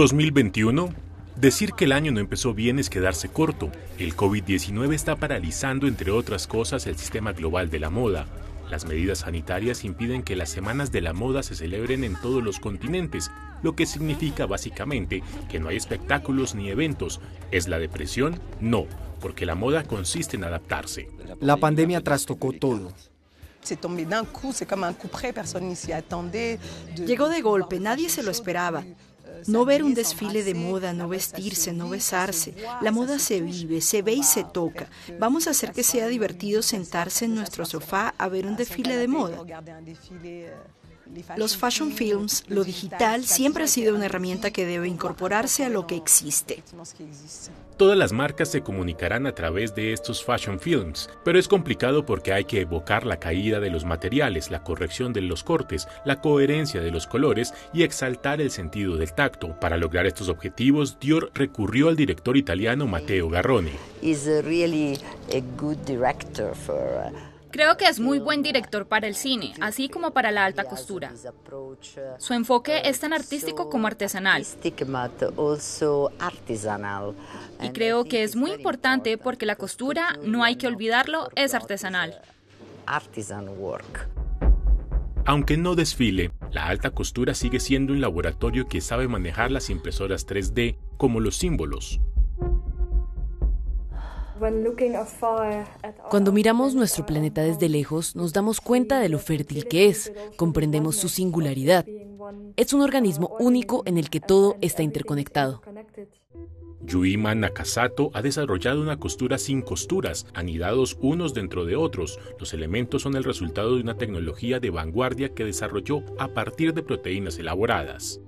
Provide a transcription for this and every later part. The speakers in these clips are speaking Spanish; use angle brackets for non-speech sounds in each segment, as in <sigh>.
2021. Decir que el año no empezó bien es quedarse corto. El COVID-19 está paralizando, entre otras cosas, el sistema global de la moda. Las medidas sanitarias impiden que las semanas de la moda se celebren en todos los continentes, lo que significa básicamente que no hay espectáculos ni eventos. ¿Es la depresión? No, porque la moda consiste en adaptarse. La pandemia trastocó todo. Llegó de golpe, nadie se lo esperaba. No ver un desfile de moda, no vestirse, no besarse. La moda se vive, se ve y se toca. Vamos a hacer que sea divertido sentarse en nuestro sofá a ver un desfile de moda. Los fashion films, lo digital, siempre ha sido una herramienta que debe incorporarse a lo que existe. Todas las marcas se comunicarán a través de estos fashion films, pero es complicado porque hay que evocar la caída de los materiales, la corrección de los cortes, la coherencia de los colores y exaltar el sentido del tacto. Para lograr estos objetivos, Dior recurrió al director italiano Matteo Garrone. Creo que es muy buen director para el cine, así como para la alta costura. Su enfoque es tan artístico como artesanal. Y creo que es muy importante porque la costura, no hay que olvidarlo, es artesanal. Aunque no desfile, la alta costura sigue siendo un laboratorio que sabe manejar las impresoras 3D como los símbolos. Cuando miramos nuestro planeta desde lejos, nos damos cuenta de lo fértil que es, comprendemos su singularidad. Es un organismo único en el que todo está interconectado. Yuima Nakasato ha desarrollado una costura sin costuras, anidados unos dentro de otros. Los elementos son el resultado de una tecnología de vanguardia que desarrolló a partir de proteínas elaboradas.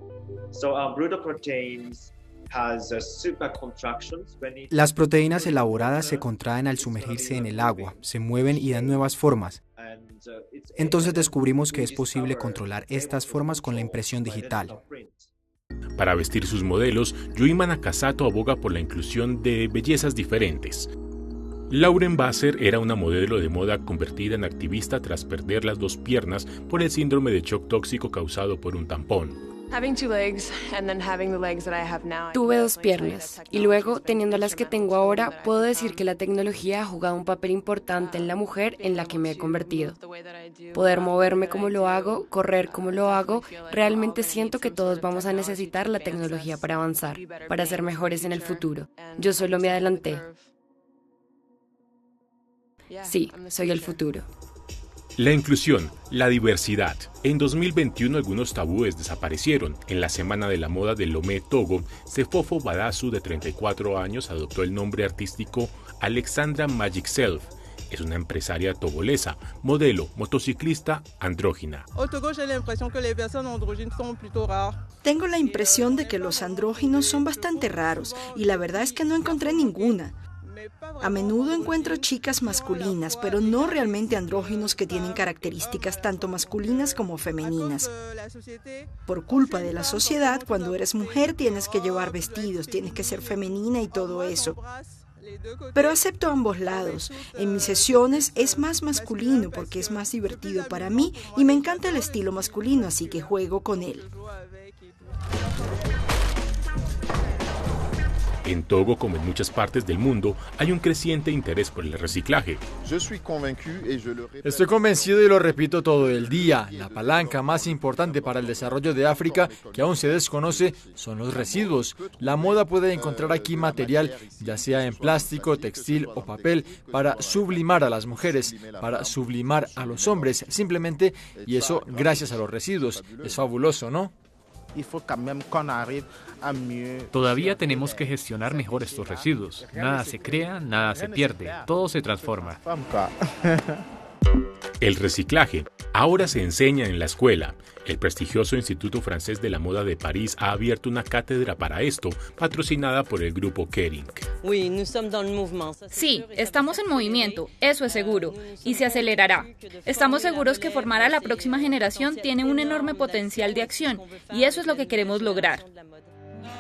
Las proteínas elaboradas se contraen al sumergirse en el agua, se mueven y dan nuevas formas. Entonces descubrimos que es posible controlar estas formas con la impresión digital. Para vestir sus modelos, Yuima Nakasato aboga por la inclusión de bellezas diferentes. Lauren Basser era una modelo de moda convertida en activista tras perder las dos piernas por el síndrome de shock tóxico causado por un tampón. Tuve dos piernas y luego, teniendo las que tengo ahora, puedo decir que la tecnología ha jugado un papel importante en la mujer en la que me he convertido. Poder moverme como lo hago, correr como lo hago, realmente siento que todos vamos a necesitar la tecnología para avanzar, para ser mejores en el futuro. Yo solo me adelanté. Sí, soy el futuro. La inclusión, la diversidad. En 2021 algunos tabúes desaparecieron. En la Semana de la Moda de Lomé, Togo, Sefofo Badasu, de 34 años, adoptó el nombre artístico Alexandra Magic Self. Es una empresaria togolesa, modelo, motociclista, andrógina. Tengo la impresión de que los andróginos son bastante raros y la verdad es que no encontré ninguna. A menudo encuentro chicas masculinas, pero no realmente andróginos que tienen características tanto masculinas como femeninas. Por culpa de la sociedad, cuando eres mujer tienes que llevar vestidos, tienes que ser femenina y todo eso. Pero acepto ambos lados. En mis sesiones es más masculino porque es más divertido para mí y me encanta el estilo masculino, así que juego con él. En Togo, como en muchas partes del mundo, hay un creciente interés por el reciclaje. Estoy convencido y lo repito todo el día. La palanca más importante para el desarrollo de África, que aún se desconoce, son los residuos. La moda puede encontrar aquí material, ya sea en plástico, textil o papel, para sublimar a las mujeres, para sublimar a los hombres, simplemente, y eso gracias a los residuos. Es fabuloso, ¿no? Todavía tenemos que gestionar mejor estos residuos. Nada se crea, nada se pierde, todo se transforma. <laughs> El reciclaje ahora se enseña en la escuela. El prestigioso Instituto Francés de la Moda de París ha abierto una cátedra para esto, patrocinada por el grupo Kering. Sí, estamos en movimiento, eso es seguro, y se acelerará. Estamos seguros que formar a la próxima generación tiene un enorme potencial de acción, y eso es lo que queremos lograr.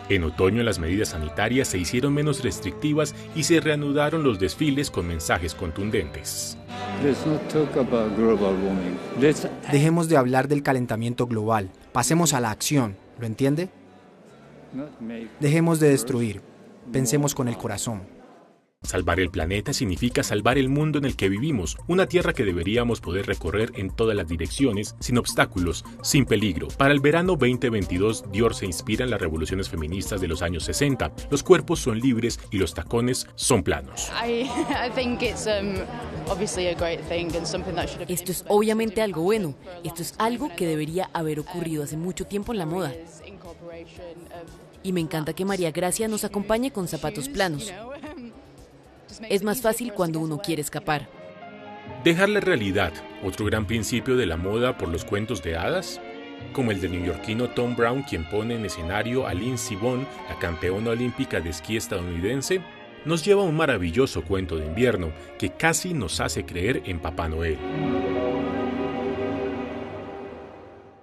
En otoño las medidas sanitarias se hicieron menos restrictivas y se reanudaron los desfiles con mensajes contundentes. Dejemos de hablar del calentamiento global, pasemos a la acción, ¿lo entiende? Dejemos de destruir, pensemos con el corazón. Salvar el planeta significa salvar el mundo en el que vivimos, una tierra que deberíamos poder recorrer en todas las direcciones, sin obstáculos, sin peligro. Para el verano 2022, Dior se inspira en las revoluciones feministas de los años 60. Los cuerpos son libres y los tacones son planos. <laughs> Esto es obviamente algo bueno. Esto es algo que debería haber ocurrido hace mucho tiempo en la moda. Y me encanta que María Gracia nos acompañe con zapatos planos. Es más fácil cuando uno quiere escapar. Dejar la realidad, otro gran principio de la moda por los cuentos de hadas, como el del neoyorquino Tom Brown, quien pone en escenario a Lindsey Vonn, la campeona olímpica de esquí estadounidense, nos lleva a un maravilloso cuento de invierno que casi nos hace creer en Papá Noel.